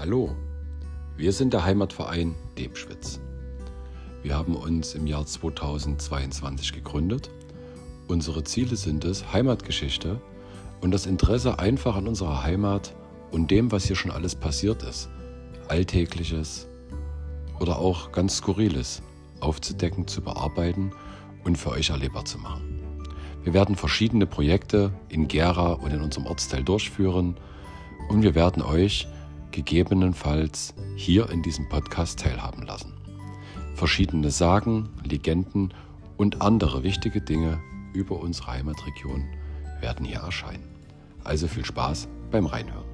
Hallo, wir sind der Heimatverein Debschwitz. Wir haben uns im Jahr 2022 gegründet. Unsere Ziele sind es, Heimatgeschichte und das Interesse einfach an unserer Heimat und dem, was hier schon alles passiert ist, Alltägliches oder auch ganz Skurriles, aufzudecken, zu bearbeiten und für euch erlebbar zu machen. Wir werden verschiedene Projekte in Gera und in unserem Ortsteil durchführen und wir werden euch gegebenenfalls hier in diesem Podcast teilhaben lassen. Verschiedene Sagen, Legenden und andere wichtige Dinge über unsere Heimatregion werden hier erscheinen. Also viel Spaß beim Reinhören.